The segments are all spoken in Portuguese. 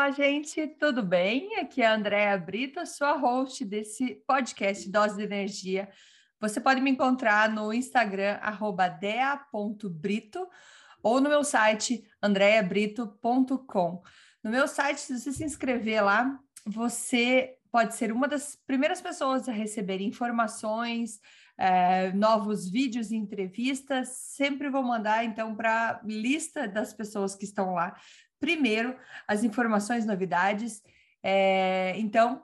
Olá, gente, tudo bem? Aqui é a Andréa Brito, sua host desse podcast Dose de Energia. Você pode me encontrar no Instagram, dea.brito, ou no meu site, andreabrito.com. No meu site, se você se inscrever lá, você pode ser uma das primeiras pessoas a receber informações, é, novos vídeos e entrevistas. Sempre vou mandar, então, para a lista das pessoas que estão lá primeiro as informações, novidades. É, então,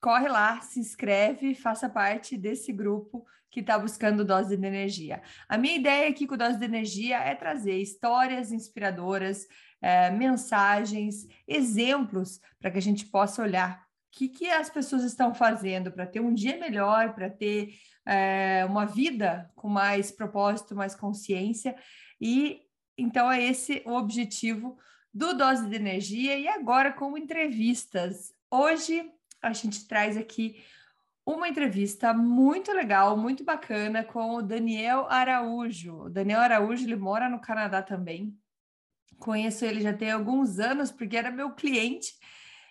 corre lá, se inscreve, faça parte desse grupo que está buscando dose de energia. A minha ideia aqui com dose de energia é trazer histórias inspiradoras, é, mensagens, exemplos para que a gente possa olhar o que, que as pessoas estão fazendo para ter um dia melhor, para ter é, uma vida com mais propósito, mais consciência. E então é esse o objetivo do Dose de Energia e agora com entrevistas. Hoje a gente traz aqui uma entrevista muito legal, muito bacana com o Daniel Araújo. O Daniel Araújo, ele mora no Canadá também. Conheço ele já tem alguns anos, porque era meu cliente,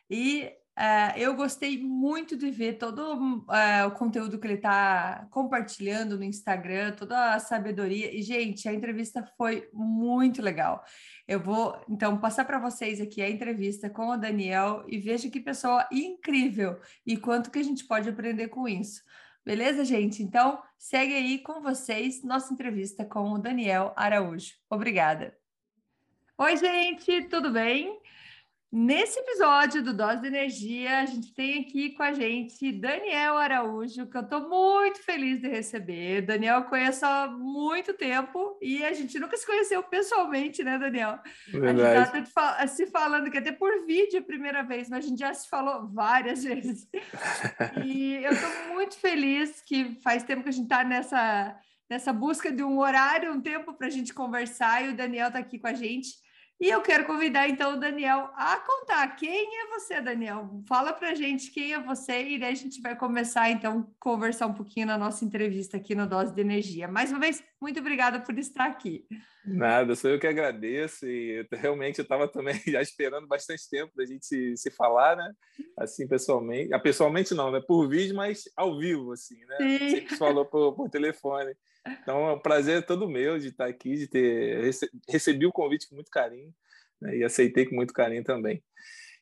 e Uh, eu gostei muito de ver todo uh, o conteúdo que ele está compartilhando no Instagram, toda a sabedoria. E, gente, a entrevista foi muito legal. Eu vou, então, passar para vocês aqui a entrevista com o Daniel e veja que pessoa incrível e quanto que a gente pode aprender com isso. Beleza, gente? Então, segue aí com vocês nossa entrevista com o Daniel Araújo. Obrigada. Oi, gente, tudo bem? Nesse episódio do Dose de Energia, a gente tem aqui com a gente Daniel Araújo, que eu estou muito feliz de receber. Daniel eu conheço há muito tempo e a gente nunca se conheceu pessoalmente, né, Daniel? Verdade. A gente está se falando que até por vídeo a primeira vez, mas a gente já se falou várias vezes. e eu estou muito feliz que faz tempo que a gente está nessa, nessa busca de um horário, um tempo para a gente conversar e o Daniel está aqui com a gente. E eu quero convidar então o Daniel a contar quem é você, Daniel. Fala para gente quem é você e daí a gente vai começar então conversar um pouquinho na nossa entrevista aqui no Dose de Energia. Mais uma vez, muito obrigada por estar aqui. Nada, sou eu que agradeço e realmente eu estava também já esperando bastante tempo da gente se, se falar, né? Assim, pessoalmente. Ah, pessoalmente não, né? Por vídeo, mas ao vivo, assim, né? Sim. Sempre falou por, por telefone. Então, é um prazer todo meu de estar aqui, de ter recebi o convite com muito carinho né, e aceitei com muito carinho também.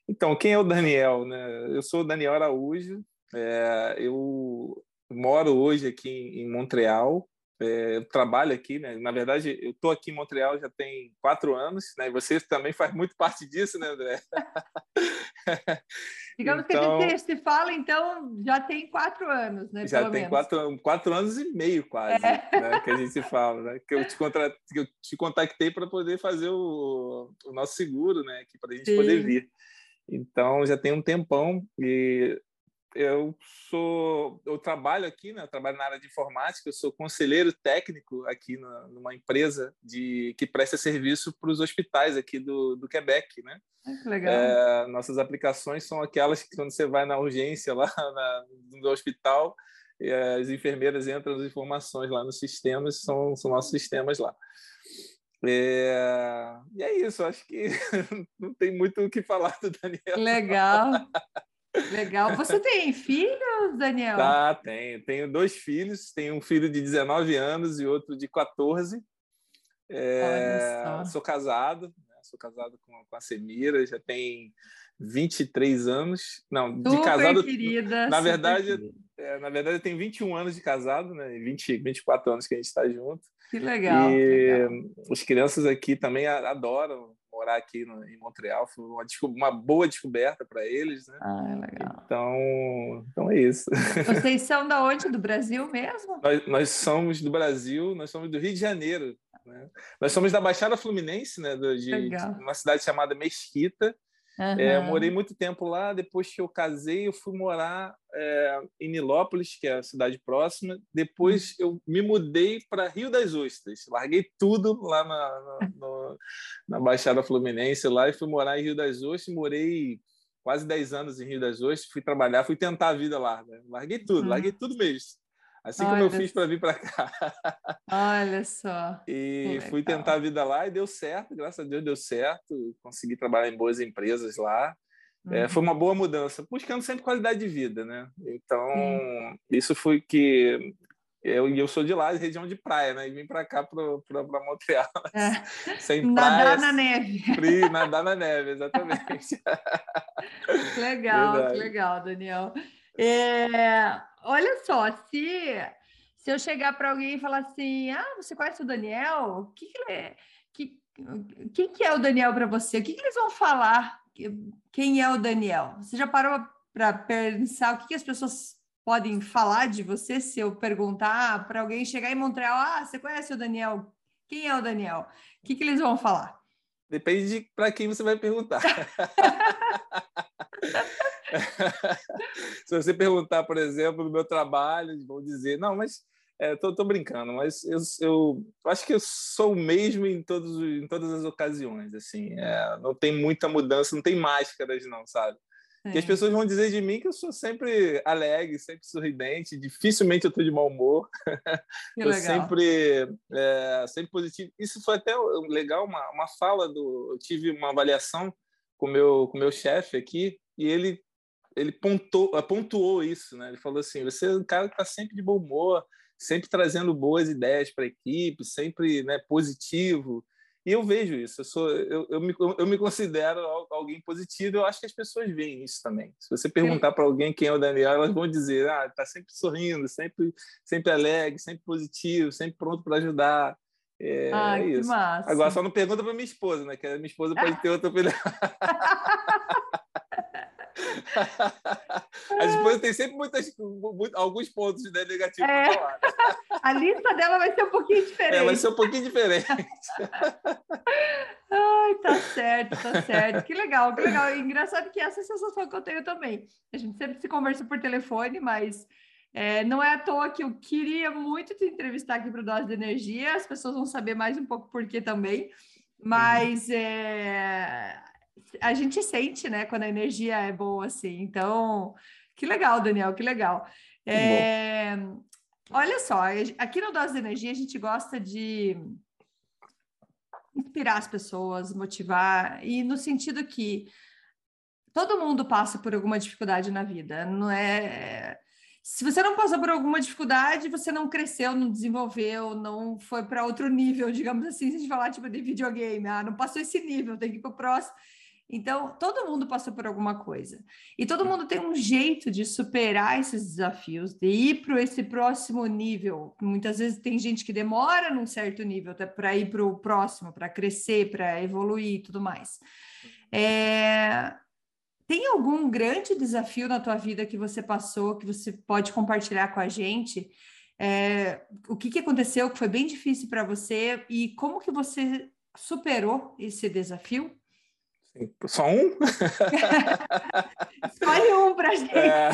Então, quem é o Daniel? Né? Eu sou o Daniel Araújo, é, eu moro hoje aqui em Montreal, é, trabalho aqui, né? Na verdade, eu estou aqui em Montreal já tem quatro anos, né? E você também faz muito parte disso, né, André? Digamos então, que a gente se fala, então, já tem quatro anos, né? Já tem quatro, quatro anos e meio, quase, é. né, que a gente se fala, né? Que eu te, contra... que eu te contactei para poder fazer o... o, nosso seguro, né? Para a gente Sim. poder vir. Então, já tem um tempão e eu sou eu trabalho aqui né eu trabalho na área de informática eu sou conselheiro técnico aqui na, numa empresa de que presta serviço para os hospitais aqui do, do Quebec né que legal é, nossas aplicações são aquelas que quando você vai na urgência lá na, no hospital as enfermeiras entram as informações lá nos sistemas são são nossos sistemas lá é... E é isso, acho que não tem muito o que falar do Daniel. Legal. Legal. Você tem filhos, Daniel? Tá, tenho. Tenho dois filhos. Tenho um filho de 19 anos e outro de 14. É, sou casado, né? sou casado com, com a Semira, já tem 23 anos. Não, Super de casado. Querida, na verdade, é, na verdade, tenho 21 anos de casado, né? 20, 24 anos que a gente está junto. Que legal. E que legal. as crianças aqui também adoram morar aqui no, em Montreal. Foi uma, uma boa descoberta para eles, né? Ah, é legal. Então, então é isso. Vocês são da onde? Do Brasil mesmo? Nós, nós somos do Brasil, nós somos do Rio de Janeiro. Né? Nós somos da Baixada Fluminense, né? De, de uma cidade chamada Mesquita. Uhum. É, morei muito tempo lá. Depois que eu casei, eu fui morar é, em Nilópolis, que é a cidade próxima. Depois uhum. eu me mudei para Rio das Ostras. Larguei tudo lá na, na, no, na, Baixada Fluminense lá e fui morar em Rio das Ostras. Morei quase 10 anos em Rio das Ostras. Fui trabalhar, fui tentar a vida lá. Né? Larguei tudo, uhum. larguei tudo mesmo. Assim Olha como eu fiz para vir para cá. Olha só. e fui tentar a vida lá e deu certo, graças a Deus deu certo. Consegui trabalhar em boas empresas lá. É, foi uma boa mudança, buscando sempre qualidade de vida, né? Então, uhum. isso foi que eu, eu sou de lá, região de praia, né? E vim para cá, para Montreal. É. Sem nadar na neve. Frio, nadar na neve, exatamente. legal, legal, Daniel. É, olha só, se, se eu chegar para alguém e falar assim, ah, você conhece o Daniel? O que, que ele é? Que, quem que é o Daniel para você? O que, que eles vão falar? Quem é o Daniel? Você já parou para pensar o que, que as pessoas podem falar de você se eu perguntar para alguém chegar em Montreal, ah, você conhece o Daniel? Quem é o Daniel? O que, que eles vão falar? Depende para quem você vai perguntar. se você perguntar, por exemplo, do meu trabalho, vão dizer, não, mas Estou é, brincando, mas eu, eu, acho que eu sou o mesmo em, todos, em todas as ocasiões. assim é, Não tem muita mudança, não tem máscaras, não, sabe? É. Que as pessoas vão dizer de mim que eu sou sempre alegre, sempre sorridente, dificilmente eu estou de mau humor. Que eu legal. sempre, é, sempre positivo. Isso foi até legal, uma, uma fala do. Eu tive uma avaliação com meu, com meu chefe aqui e ele ele pontou, pontuou isso, né? Ele falou assim: você é um cara que está sempre de bom humor, sempre trazendo boas ideias para a equipe, sempre né, positivo. E eu vejo isso, eu, sou, eu, eu, me, eu me considero alguém positivo, eu acho que as pessoas veem isso também. Se você perguntar para alguém quem é o Daniel, elas vão dizer, ah, está sempre sorrindo, sempre, sempre alegre, sempre positivo, sempre pronto para ajudar. É, ah, é isso. Agora, só não pergunta para minha esposa, né? Que a minha esposa pode ter outra opinião. A esposa tem sempre muitas, alguns pontos né, negativos é. falar. A lista dela vai ser um pouquinho diferente. É, vai ser um pouquinho diferente. Ai, tá certo, tá certo. Que legal, que legal. E engraçado que essa é a sensação que eu tenho também. A gente sempre se conversa por telefone, mas é, não é à toa que eu queria muito te entrevistar aqui para o Dose de Energia. As pessoas vão saber mais um pouco por que também. Mas uhum. é, a gente sente, né, quando a energia é boa, assim. Então, que legal, Daniel, que legal. É, olha só, aqui no Dose de Energia a gente gosta de inspirar as pessoas, motivar, e no sentido que todo mundo passa por alguma dificuldade na vida, não é. Se você não passou por alguma dificuldade, você não cresceu, não desenvolveu, não foi para outro nível, digamos assim, se a gente falar tipo de videogame, ah, não passou esse nível, tem que ir para o próximo. Então, todo mundo passa por alguma coisa. E todo mundo tem um jeito de superar esses desafios, de ir para esse próximo nível. Muitas vezes tem gente que demora num certo nível para ir para o próximo, para crescer, para evoluir e tudo mais. É... Tem algum grande desafio na tua vida que você passou, que você pode compartilhar com a gente? É... O que, que aconteceu que foi bem difícil para você e como que você superou esse desafio? Só um? Escolhe um para gente. É...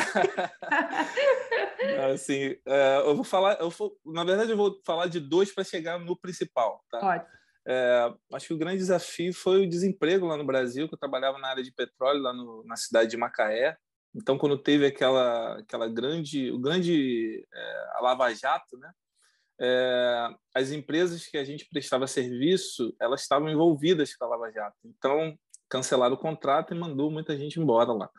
assim, é, eu vou falar, eu vou, na verdade, eu vou falar de dois para chegar no principal. Tá? Pode. É, acho que o grande desafio foi o desemprego lá no Brasil, que eu trabalhava na área de petróleo lá no, na cidade de Macaé. Então, quando teve aquela, aquela grande, o grande é, a Lava Jato, né? É, as empresas que a gente prestava serviço, elas estavam envolvidas com a Lava Jato. Então, cancelaram o contrato e mandou muita gente embora lá.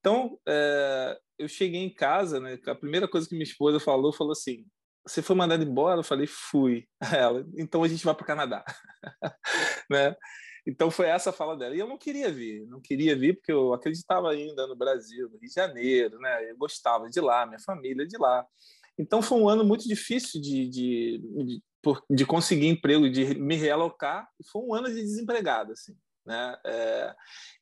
Então, é, eu cheguei em casa, né? A primeira coisa que minha esposa falou, falou assim: "Você foi mandado embora?" Eu falei: "Fui". Ela: "Então a gente vai para o Canadá", né? Então foi essa a fala dela. E eu não queria vir, não queria vir porque eu acreditava ainda no Brasil, no Rio de Janeiro, né? Eu gostava de lá, minha família de lá. Então foi um ano muito difícil de, de, de, de conseguir emprego, de me realocar. Foi um ano de desempregado, assim. Né? É,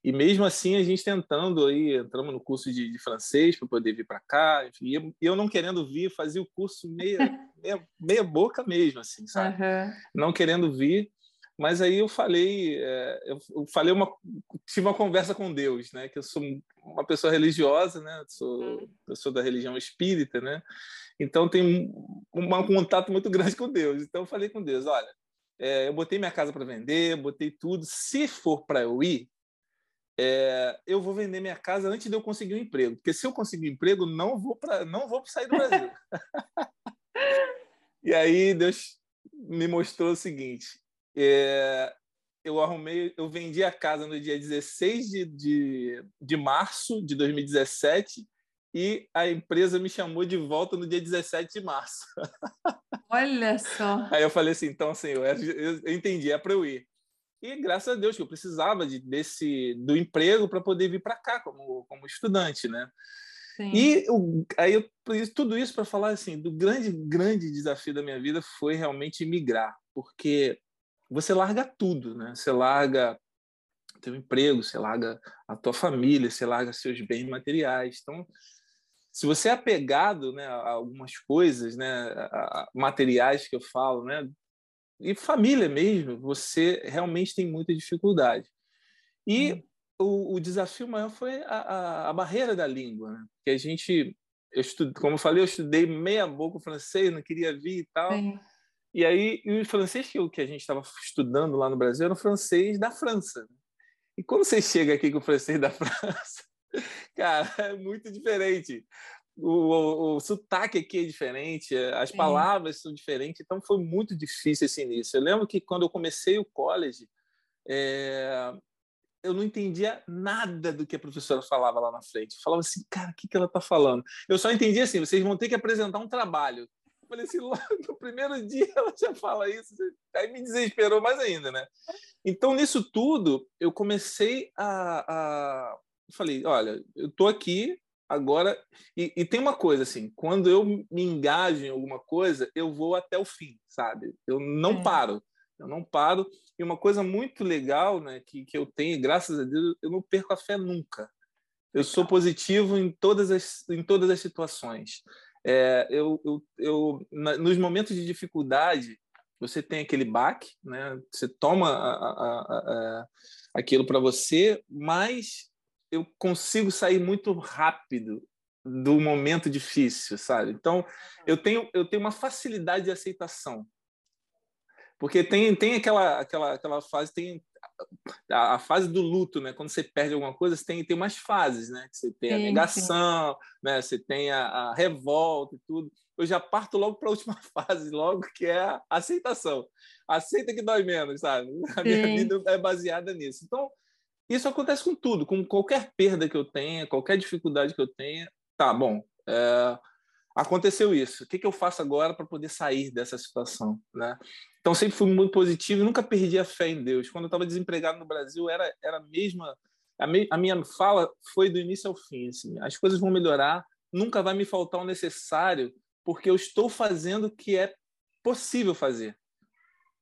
e mesmo assim a gente tentando aí entramos no curso de, de francês para poder vir para cá e eu, eu, não querendo vir fazia o curso meia, meia, meia boca mesmo assim sabe uhum. não querendo vir mas aí eu falei é, eu falei uma tive uma conversa com Deus né que eu sou uma pessoa religiosa né sou uhum. eu sou da religião espírita né então tem um, um contato muito grande com Deus então eu falei com Deus olha é, eu botei minha casa para vender, botei tudo. Se for para eu ir, é, eu vou vender minha casa antes de eu conseguir um emprego, porque se eu conseguir um emprego, não vou para não vou sair do Brasil. e aí Deus me mostrou o seguinte: é, eu arrumei, eu vendi a casa no dia 16 de, de, de março de 2017 e a empresa me chamou de volta no dia 17 de março. Olha só. Aí eu falei assim, então assim, eu, eu entendi, é para eu ir. E graças a Deus que eu precisava de, desse do emprego para poder vir para cá como, como estudante, né? Sim. E eu, aí eu, tudo isso para falar assim, do grande grande desafio da minha vida foi realmente migrar, porque você larga tudo, né? Você larga teu emprego, você larga a tua família, você larga seus bens materiais. Então, se você é apegado né, a algumas coisas, né, a materiais que eu falo, né, e família mesmo, você realmente tem muita dificuldade. E hum. o, o, desafio maior foi a, a, a, barreira da língua, né? que a gente, eu como eu falei, eu estudei meia boca francês, não queria vir e tal. Sim. E aí, e o francês que, que a gente estava estudando lá no Brasil era o francês da França. E quando você chega aqui com o francês da França, cara, é muito diferente o, o, o, sotaque aqui é diferente, as Sim. palavras são diferentes, então foi muito difícil esse início. Eu lembro que quando eu comecei o college, é, eu não entendia nada do que a professora falava lá na frente. Eu falava assim, cara, o que, que ela está falando? Eu só entendia assim, vocês vão ter que apresentar um trabalho. Eu falei assim, logo no primeiro dia ela já fala isso, aí me desesperou mais ainda, né? Então, nisso tudo, eu comecei a, a falei, olha, eu estou aqui, Agora, e, e, tem uma coisa assim, quando eu me engajo em alguma coisa, eu vou até o fim, sabe? Eu não é. paro, eu não paro. E uma coisa muito legal, né, que, que eu tenho, graças a Deus, eu não perco a fé nunca. Eu sou positivo em todas as, em todas as situações. É, eu, eu, eu na, nos momentos de dificuldade, você tem aquele baque, né? Você toma a, a, a, aquilo para você, mas eu consigo sair muito rápido do momento difícil, sabe? Então, eu tenho eu tenho uma facilidade de aceitação. Porque tem tem aquela aquela aquela fase tem a, a fase do luto, né? Quando você perde alguma coisa, você tem tem umas fases, né? Você tem sim, a negação, sim. né? Você tem a, a revolta e tudo. Eu já parto logo para a última fase, logo que é a aceitação. Aceita que dói menos, sabe? A minha sim. vida é baseada nisso. Então, isso acontece com tudo, com qualquer perda que eu tenha, qualquer dificuldade que eu tenha. Tá, bom, é, aconteceu isso. O que, que eu faço agora para poder sair dessa situação? Né? Então, sempre fui muito positivo nunca perdi a fé em Deus. Quando eu estava desempregado no Brasil, era, era a mesma. A, me, a, minha fala foi do início ao fim. Assim, as coisas vão melhorar, nunca vai me faltar o necessário, porque eu estou fazendo o que é possível fazer.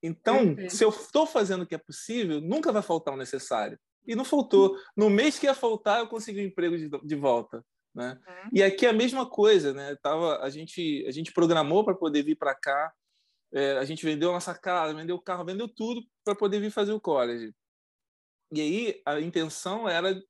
Então, se eu estou fazendo o que é possível, nunca vai faltar o necessário e não faltou. No mês que ia faltar, eu consegui um emprego de, de volta. Né? Uhum. E aqui é a mesma coisa, né? Tava, a, gente, a gente programou para poder vir para cá, é, a gente vendeu a nossa casa, vendeu o carro, vendeu tudo para poder vir fazer o college. E aí a intenção era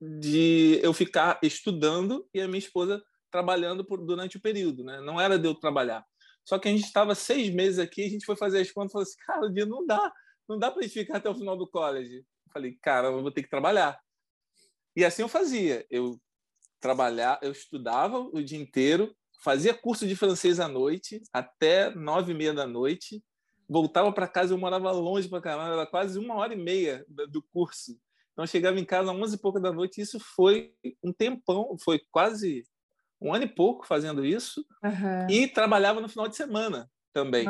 de eu ficar estudando e a minha esposa trabalhando por, durante o período, né? Não era de eu trabalhar. Só que a gente estava seis meses aqui, a gente foi fazer as contas e falou assim, cara, o dia não dá, não dá para a gente ficar até o final do college. Falei, cara, eu vou ter que trabalhar. E assim eu fazia. Eu trabalhar, eu estudava o dia inteiro, fazia curso de francês à noite, até nove e meia da noite, voltava para casa, eu morava longe para caramba, era quase uma hora e meia do curso. Então, eu chegava em casa às onze e pouca da noite, e isso foi um tempão, foi quase um ano e pouco fazendo isso, uhum. e trabalhava no final de semana também.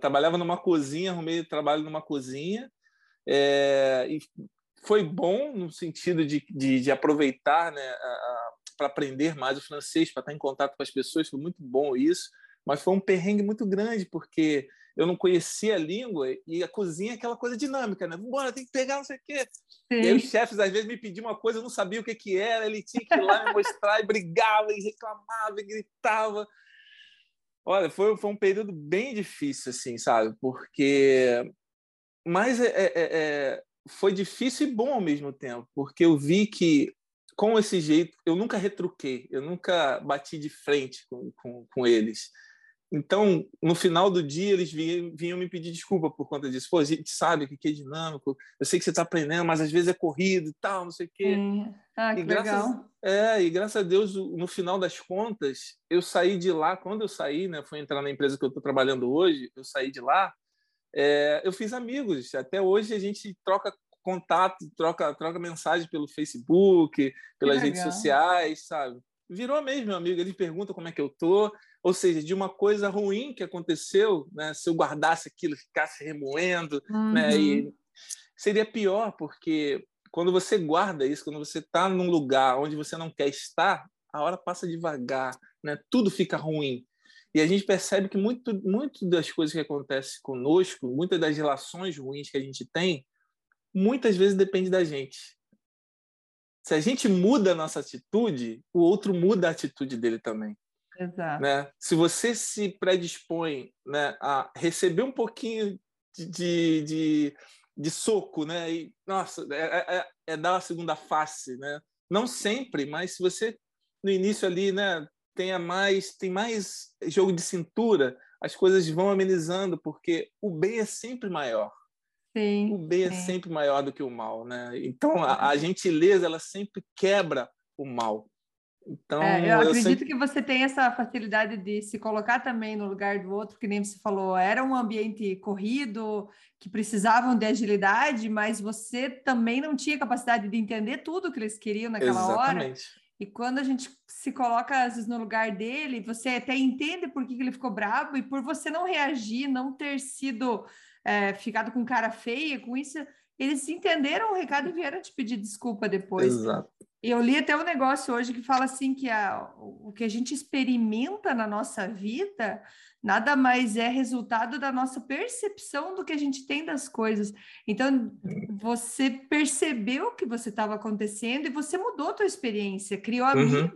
trabalhava numa cozinha, arrumei trabalho numa cozinha, é, e foi bom no sentido de, de, de aproveitar né, para aprender mais o francês, para estar em contato com as pessoas, foi muito bom isso, mas foi um perrengue muito grande, porque eu não conhecia a língua e a cozinha é aquela coisa dinâmica, né? Bora, tem que pegar não sei o quê. Sim. E aí os chefes às vezes me pediam uma coisa, eu não sabia o que, que era, ele tinha que ir lá me mostrar e brigava e reclamava e gritava. Olha, foi, foi um período bem difícil, assim, sabe? Porque mas é, é, é, foi difícil e bom ao mesmo tempo, porque eu vi que com esse jeito eu nunca retruquei, eu nunca bati de frente com, com, com eles. Então, no final do dia, eles vinham, vinham, me pedir desculpa por conta disso. Pô, a gente sabe que é dinâmico, eu sei que você está aprendendo, mas às vezes é corrido e tal, não sei o quê. Ah, que e graças, legal. É, e graças a Deus, no final das contas, eu saí de lá, quando eu saí, né, fui entrar na empresa que eu estou trabalhando hoje, eu saí de lá, é, eu fiz amigos. Até hoje a gente troca contato, troca, troca mensagem pelo Facebook, pelas redes sociais, sabe? Virou mesmo meu amigo. Ele pergunta como é que eu tô. Ou seja, de uma coisa ruim que aconteceu, né? Se eu guardasse aquilo, ficasse remoendo, uhum. né? E uhum. seria pior, porque quando você guarda isso, quando você está num lugar onde você não quer estar, a hora passa devagar, né? Tudo fica ruim. E a gente percebe que muito, muito das coisas que acontecem conosco, muitas das relações ruins que a gente tem, muitas vezes depende da gente. Se a gente muda a nossa atitude, o outro muda a atitude dele também. Exato. Né? Se você se predispõe né, a receber um pouquinho de, de, de, de soco, né? E, nossa, é, é, é, é dar a segunda face, né? Não sempre, mas se você no início ali, né, tenha mais, tem mais jogo de cintura, as coisas vão amenizando, porque o bem é sempre maior. Sim, o bem é é sempre maior do que o mal, né? Então a, a gentileza ela sempre quebra o mal. Então, é, eu, eu acredito sempre... que você tem essa facilidade de se colocar também no lugar do outro, que nem você falou, era um ambiente corrido, que precisavam de agilidade, mas você também não tinha capacidade de entender tudo que eles queriam naquela Exatamente. hora. E quando a gente se coloca, às vezes, no lugar dele, você até entende por que ele ficou bravo e por você não reagir, não ter sido é, ficado com cara feia, com isso, eles entenderam o recado e vieram te pedir desculpa depois. Exato. Eu li até um negócio hoje que fala assim que a, o que a gente experimenta na nossa vida nada mais é resultado da nossa percepção do que a gente tem das coisas. Então, você percebeu o que você estava acontecendo e você mudou a tua experiência, criou uhum.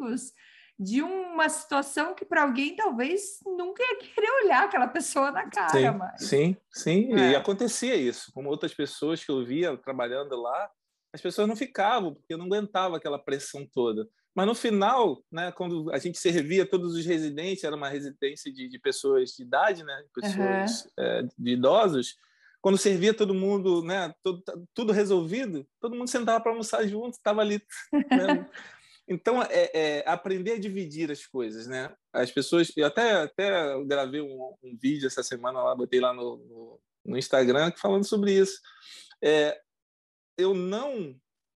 De uma situação que para alguém talvez nunca ia querer olhar aquela pessoa na cara. Sim, mais. sim, sim. É. E acontecia isso. Como outras pessoas que eu via trabalhando lá, as pessoas não ficavam, porque não aguentava aquela pressão toda. Mas no final, né, quando a gente servia todos os residentes, era uma residência de, de pessoas de idade, né, pessoas uhum. é, de idosos, quando servia todo mundo, né, tudo, tudo resolvido, todo mundo sentava para almoçar junto, estava ali. Né? então, é, é, aprender a dividir as coisas, né? As pessoas, eu até até gravei um, um vídeo essa semana lá, botei lá no, no, no Instagram falando sobre isso. É, eu não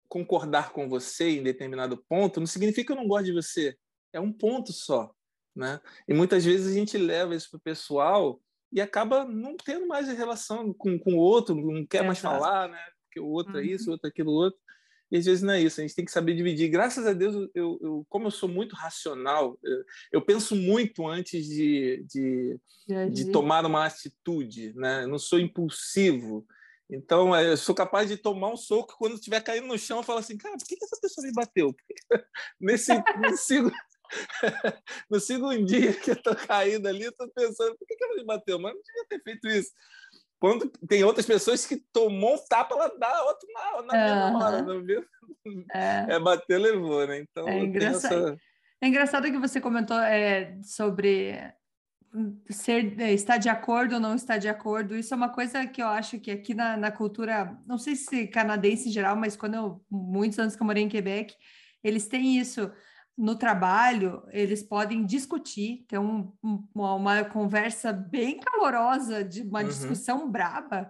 concordar com você em determinado ponto não significa que eu não gosto de você. É um ponto só, né? E muitas vezes a gente leva isso para o pessoal e acaba não tendo mais relação com, com o outro, não quer mais falar, né? Porque o outro uhum. é isso, o outro é aquilo outro. E às vezes não é isso, a gente tem que saber dividir. Graças a Deus, eu, eu como eu sou muito racional, eu, eu penso muito antes de, de, de, tomar uma atitude, né? Eu não sou impulsivo. Então, é, eu sou capaz de tomar um soco quando estiver caindo no chão e falar assim, cara, por que, essa pessoa me bateu? Nesse, nesse no segundo dia que eu estou caindo ali, eu estou pensando, por que, ela me bateu? Mas não devia ter feito isso. Quando tem outras pessoas que tomou um tapa, ela dá outro na, na mesma hora, não viu? É. é bater, levou, né? Então, é engraçado. Essa... É engraçado que você comentou é, sobre ser é, estar de acordo ou não estar de acordo, isso é uma coisa que eu acho que aqui na, na cultura, não sei se canadense em geral, mas quando eu, muitos anos que eu morei em Quebec, eles têm isso no trabalho, eles podem discutir, ter um, uma, uma, conversa bem calorosa, de uma uhum. discussão braba,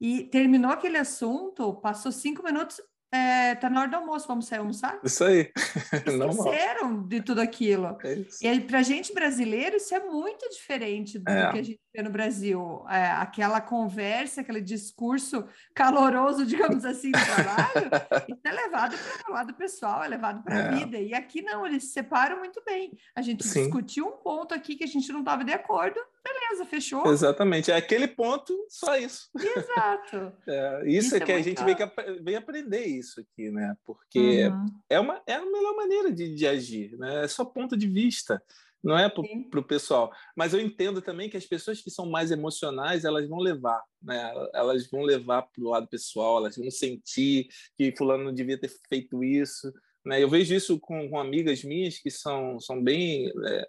e terminou aquele assunto, passou cinco minutos, é, tá na hora do almoço, vamos sair almoçar? Isso aí. Esqueceram de tudo aquilo. É e para gente brasileiro, isso é muito diferente do é. que a gente no Brasil. É, aquela conversa, aquele discurso caloroso, digamos assim, do trabalho, isso é levado para o lado pessoal, é levado para a é. vida. E aqui não, eles se separam muito bem. A gente Sim. discutiu um ponto aqui que a gente não estava de acordo, beleza, fechou. Exatamente, é aquele ponto, só isso. Exato. é, isso, isso, é que a gente veio, que, aprender isso aqui, né? Porque uhum. é, uma, é a melhor maneira de, de agir, né? É só ponto de vista não é para o pessoal. Mas eu entendo também que as pessoas que são mais emocionais, elas vão levar, né? Elas vão levar para o lado pessoal, elas vão sentir que fulano não devia ter feito isso. Né? Eu vejo isso com, com amigas minhas que são, são bem é,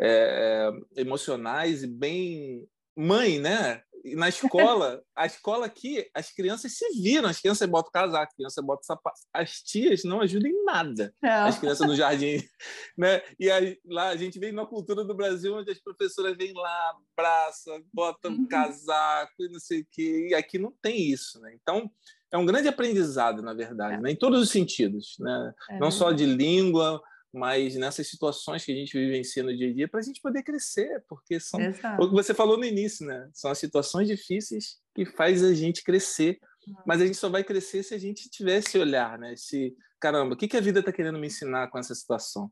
é, emocionais e bem mãe, né? Na escola, a escola aqui, as crianças se viram, as crianças botam casaco, as crianças botam sapato. As tias não ajudam em nada, não. as crianças no jardim. Né? E aí, lá a gente vem na cultura do Brasil, onde as professoras vêm lá, abraçam, botam uhum. casaco e não sei o quê. E aqui não tem isso. Né? Então, é um grande aprendizado, na verdade, é. né? em todos os sentidos. Né? É não só de língua, mas nessas situações que a gente vivencia no dia a dia, para a gente poder crescer, porque são Exato. o que você falou no início, né? São as situações difíceis que faz a gente crescer, mas a gente só vai crescer se a gente tiver esse olhar, né? Se caramba, o que que a vida está querendo me ensinar com essa situação?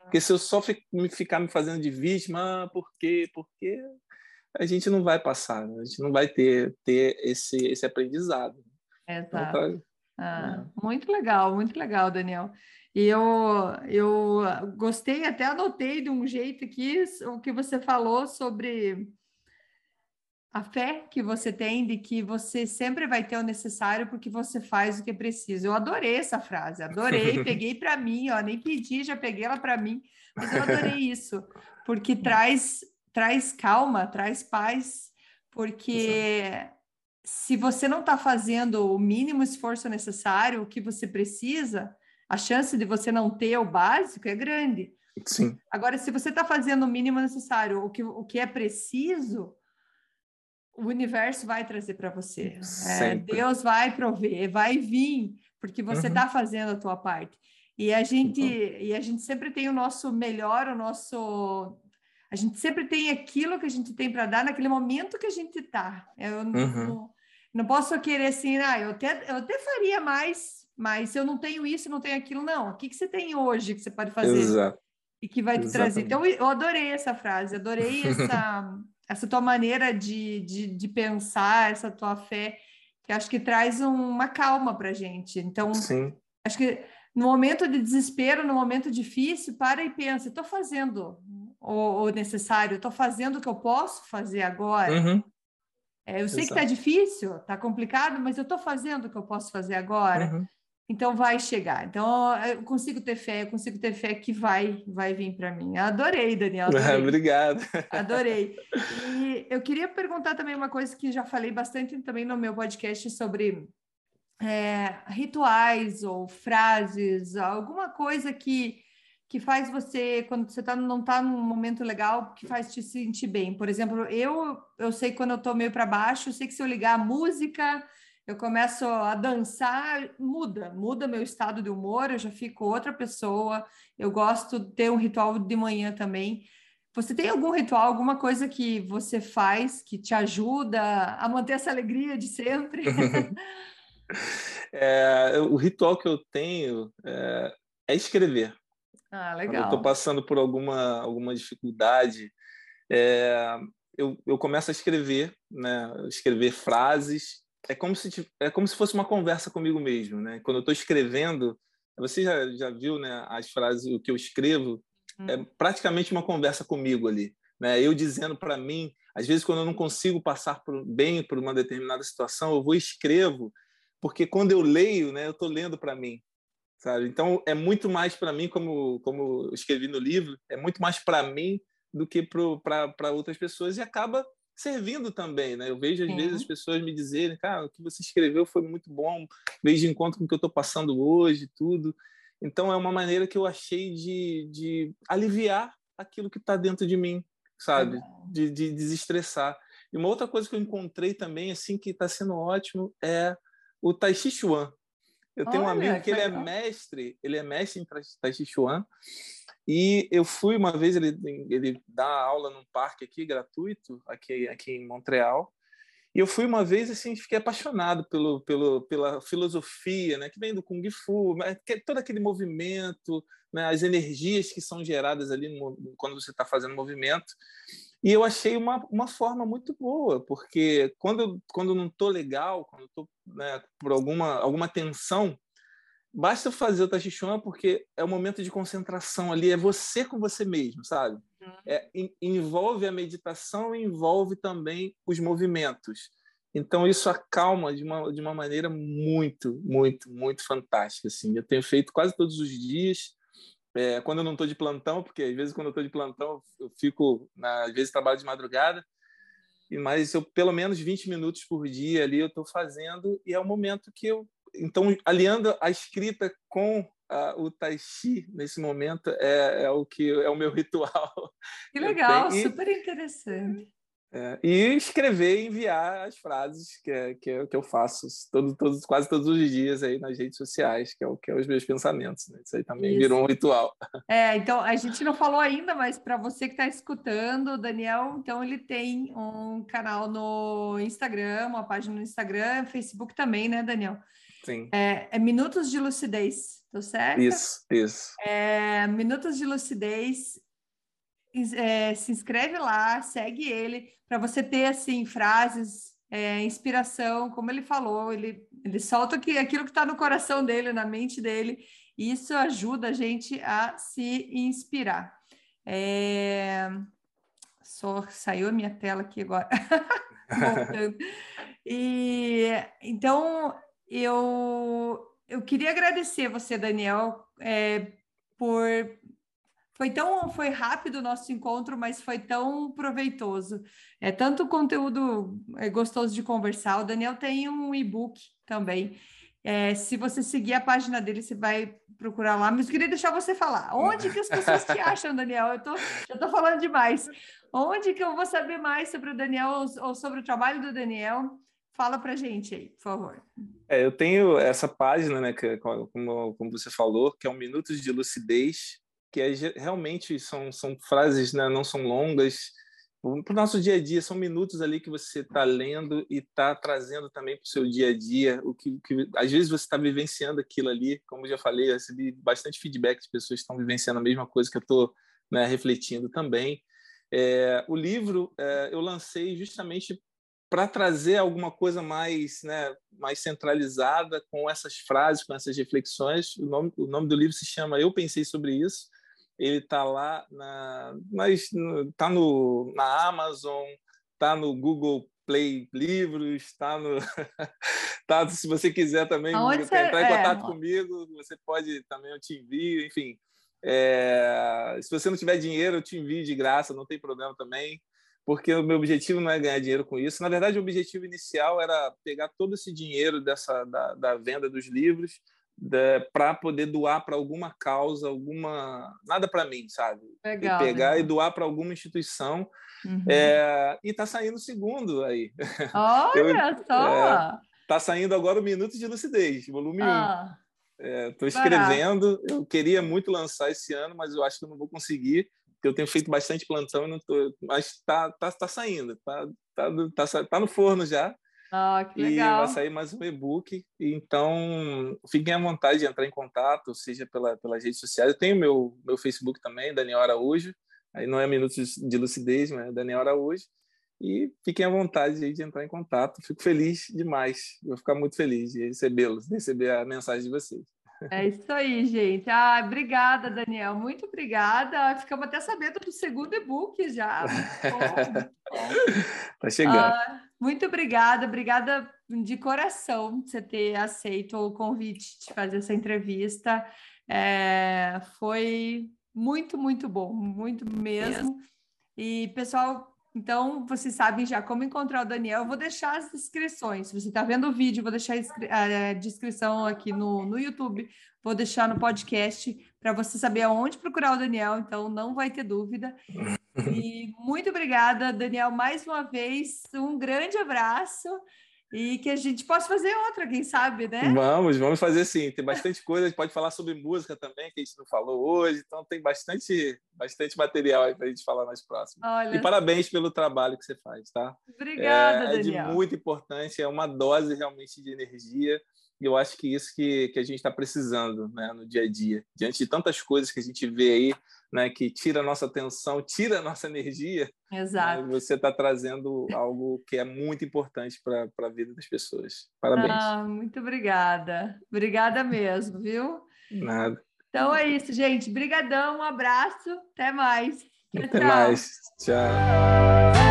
Porque se eu só ficar me fazendo de vítima, ah, por quê? Porque a gente não vai passar, né? a gente não vai ter ter esse esse aprendizado. Exato. Então, ah, é. Muito legal, muito legal, Daniel. E eu, eu gostei, até anotei de um jeito aqui o que você falou sobre a fé que você tem de que você sempre vai ter o necessário porque você faz o que preciso. Eu adorei essa frase, adorei, peguei para mim, ó, nem pedi, já peguei ela para mim, mas eu adorei isso, porque traz traz calma, traz paz, porque se você não está fazendo o mínimo esforço necessário, o que você precisa, a chance de você não ter o básico é grande. Sim. Agora, se você está fazendo o mínimo necessário, o que, o que é preciso, o universo vai trazer para você. É, Deus vai prover, vai vir, porque você está uhum. fazendo a tua parte. E a gente uhum. e a gente sempre tem o nosso melhor, o nosso a gente sempre tem aquilo que a gente tem para dar naquele momento que a gente está. Eu uhum. não, não posso querer assim, ah, eu até, eu até faria mais mas eu não tenho isso, não tenho aquilo, não. O que, que você tem hoje que você pode fazer? Exato. E que vai te Exatamente. trazer. Então, eu adorei essa frase, adorei essa, essa tua maneira de, de, de, pensar, essa tua fé, que acho que traz uma calma para gente. Então, Sim. acho que no momento de desespero, no momento difícil, para e pensa: estou fazendo o, o necessário, estou fazendo o que eu posso fazer agora. Uhum. É, eu sei Exato. que está difícil, está complicado, mas eu estou fazendo o que eu posso fazer agora. Uhum. Então vai chegar. Então eu consigo ter fé, eu consigo ter fé que vai, vai vir para mim. Adorei, Daniel. Adorei. Obrigado. Adorei. E eu queria perguntar também uma coisa que já falei bastante também no meu podcast sobre é, rituais ou frases, alguma coisa que que faz você, quando você tá, não está num momento legal, que faz te sentir bem. Por exemplo, eu eu sei quando eu estou meio para baixo, eu sei que se eu ligar a música, eu começo a dançar, muda, muda meu estado de humor, eu já fico outra pessoa. Eu gosto de ter um ritual de manhã também. Você tem algum ritual, alguma coisa que você faz que te ajuda a manter essa alegria de sempre? é, o ritual que eu tenho é, é escrever. Ah, legal. Quando eu estou passando por alguma, alguma dificuldade, é, eu, eu começo a escrever, né? escrever frases é como se é como se fosse uma conversa comigo mesmo, né? Quando eu estou escrevendo, você já, já viu, né? As frases, o que eu escrevo hum. é praticamente uma conversa comigo ali, né? Eu dizendo para mim, às vezes quando eu não consigo passar por, bem por uma determinada situação, eu vou e escrevo, porque quando eu leio, né? Eu estou lendo para mim, sabe? Então é muito mais para mim, como como eu escrevi no livro, é muito mais para mim do que para outras pessoas e acaba servindo também, né? Eu vejo às Sim. vezes as pessoas me dizerem, cara, o que você escreveu foi muito bom, vejo de encontro com o que eu estou passando hoje, tudo. Então é uma maneira que eu achei de, de aliviar aquilo que está dentro de mim, sabe? De, de desestressar. E uma outra coisa que eu encontrei também, assim, que está sendo ótimo, é o Tai Chi Chuan. Eu tenho Olha, um amigo que, que ele é mestre, ele é mestre em Tai Chi Chuan, e eu fui uma vez, ele, ele dá aula num parque aqui, gratuito, aqui, aqui em Montreal. E eu fui uma vez assim, fiquei apaixonado pelo, pelo, pela filosofia, né, que vem do Kung Fu, todo aquele movimento, né, as energias que são geradas ali no, quando você está fazendo movimento. E eu achei uma, uma forma muito boa, porque quando, quando não estou legal, quando estou né, por alguma, alguma tensão, basta fazer o Tachichuan porque é o momento de concentração ali, é você com você mesmo, sabe? Uhum. É, envolve a meditação envolve também os movimentos. Então isso acalma de uma, de uma maneira muito, muito, muito fantástica. Assim. Eu tenho feito quase todos os dias, é, quando eu não estou de plantão, porque às vezes quando eu estou de plantão eu fico, na, às vezes trabalho de madrugada, mas eu pelo menos 20 minutos por dia ali eu estou fazendo e é o momento que eu então aliando a escrita com a, o tai chi nesse momento é, é, o que é o meu ritual. Que legal, super interessante. É, e escrever e enviar as frases que é, que, é, que eu faço todo, todos, quase todos os dias aí nas redes sociais, que é o que é os meus pensamentos. Né? Isso aí também Isso. virou um ritual. É, então a gente não falou ainda, mas para você que está escutando, o Daniel, então ele tem um canal no Instagram, uma página no Instagram, Facebook também, né, Daniel? Sim. É, é Minutos de Lucidez, tô certo? Isso, isso. É, Minutos de Lucidez. É, se inscreve lá, segue ele, para você ter assim frases, é, inspiração, como ele falou, ele, ele solta que, aquilo que está no coração dele, na mente dele, e isso ajuda a gente a se inspirar. É... Só saiu a minha tela aqui agora. e então eu, eu queria agradecer você, Daniel, é, por. Foi tão foi rápido o nosso encontro, mas foi tão proveitoso. É tanto conteúdo é, gostoso de conversar. O Daniel tem um e-book também. É, se você seguir a página dele, você vai procurar lá. Mas eu queria deixar você falar. Onde que as pessoas te acham, Daniel? Eu tô, já estou falando demais. Onde que eu vou saber mais sobre o Daniel ou, ou sobre o trabalho do Daniel? Fala para gente aí, por favor. É, eu tenho essa página, né, que, como, como você falou, que é um Minutos de Lucidez, que é, realmente são, são frases, né, não são longas, para o nosso dia a dia, são minutos ali que você está lendo e está trazendo também para o seu dia a dia, o que, que às vezes você está vivenciando aquilo ali, como eu já falei, eu recebi bastante feedback de pessoas que estão vivenciando a mesma coisa que eu estou né, refletindo também. É, o livro é, eu lancei justamente para trazer alguma coisa mais, né, mais centralizada com essas frases, com essas reflexões. O nome, o nome do livro se chama Eu Pensei Sobre Isso. Ele está lá, na, mas está no, na Amazon, está no Google Play Livros, está no. tá, se você quiser também entrar em é, contato é, comigo, você pode também, eu te envio, enfim. É, se você não tiver dinheiro, eu te envio de graça, não tem problema também porque o meu objetivo não é ganhar dinheiro com isso. Na verdade, o objetivo inicial era pegar todo esse dinheiro dessa da, da venda dos livros para poder doar para alguma causa, alguma nada para mim, sabe? Legal, e pegar legal. e doar para alguma instituição. Uhum. É, e está saindo o segundo aí. Olha Eu, só! Está é, saindo agora o Minuto de Lucidez, volume 1. Ah, Estou é, escrevendo. Eu queria muito lançar esse ano, mas eu acho que eu não vou conseguir eu tenho feito bastante plantão não tô, mas está tá, tá saindo, tá, tá, tá, tá no forno já. Ah, que legal. E vai sair mais um e-book. Então, fiquem à vontade de entrar em contato, seja pela, pelas redes sociais. Eu tenho meu, meu Facebook também, Daniel Araújo. Aí não é Minutos de Lucidez, mas é Daniel Araújo. E fiquem à vontade de entrar em contato. Fico feliz demais. Vou ficar muito feliz de recebê-los, receber a mensagem de vocês. É isso aí, gente. Ah, obrigada, Daniel. Muito obrigada. Ficamos até sabendo do segundo e-book já. Tá chegando. Ah, muito obrigada, obrigada de coração você ter aceito o convite de fazer essa entrevista. É, foi muito, muito bom, muito mesmo. E, pessoal, então, vocês sabem já como encontrar o Daniel. Eu vou deixar as descrições. Se você está vendo o vídeo, vou deixar a descrição aqui no, no YouTube, vou deixar no podcast para você saber aonde procurar o Daniel. Então, não vai ter dúvida. E muito obrigada, Daniel, mais uma vez. Um grande abraço e que a gente possa fazer outra, quem sabe, né? Vamos, vamos fazer sim. Tem bastante coisa, a gente pode falar sobre música também, que a gente não falou hoje, então tem bastante, bastante material aí para a gente falar mais próximo. Olha... E parabéns pelo trabalho que você faz, tá? Obrigada, é, Daniel. É de muito importante, é uma dose realmente de energia, e eu acho que isso que, que a gente está precisando né, no dia a dia. Diante de tantas coisas que a gente vê aí, né, que tira a nossa atenção, tira a nossa energia, né, Exato. Né, você está trazendo algo que é muito importante para a vida das pessoas. Parabéns. Ah, muito obrigada. Obrigada mesmo, viu? Nada. Então é isso, gente. Brigadão, um abraço. Até mais. Até tchau. mais. Tchau.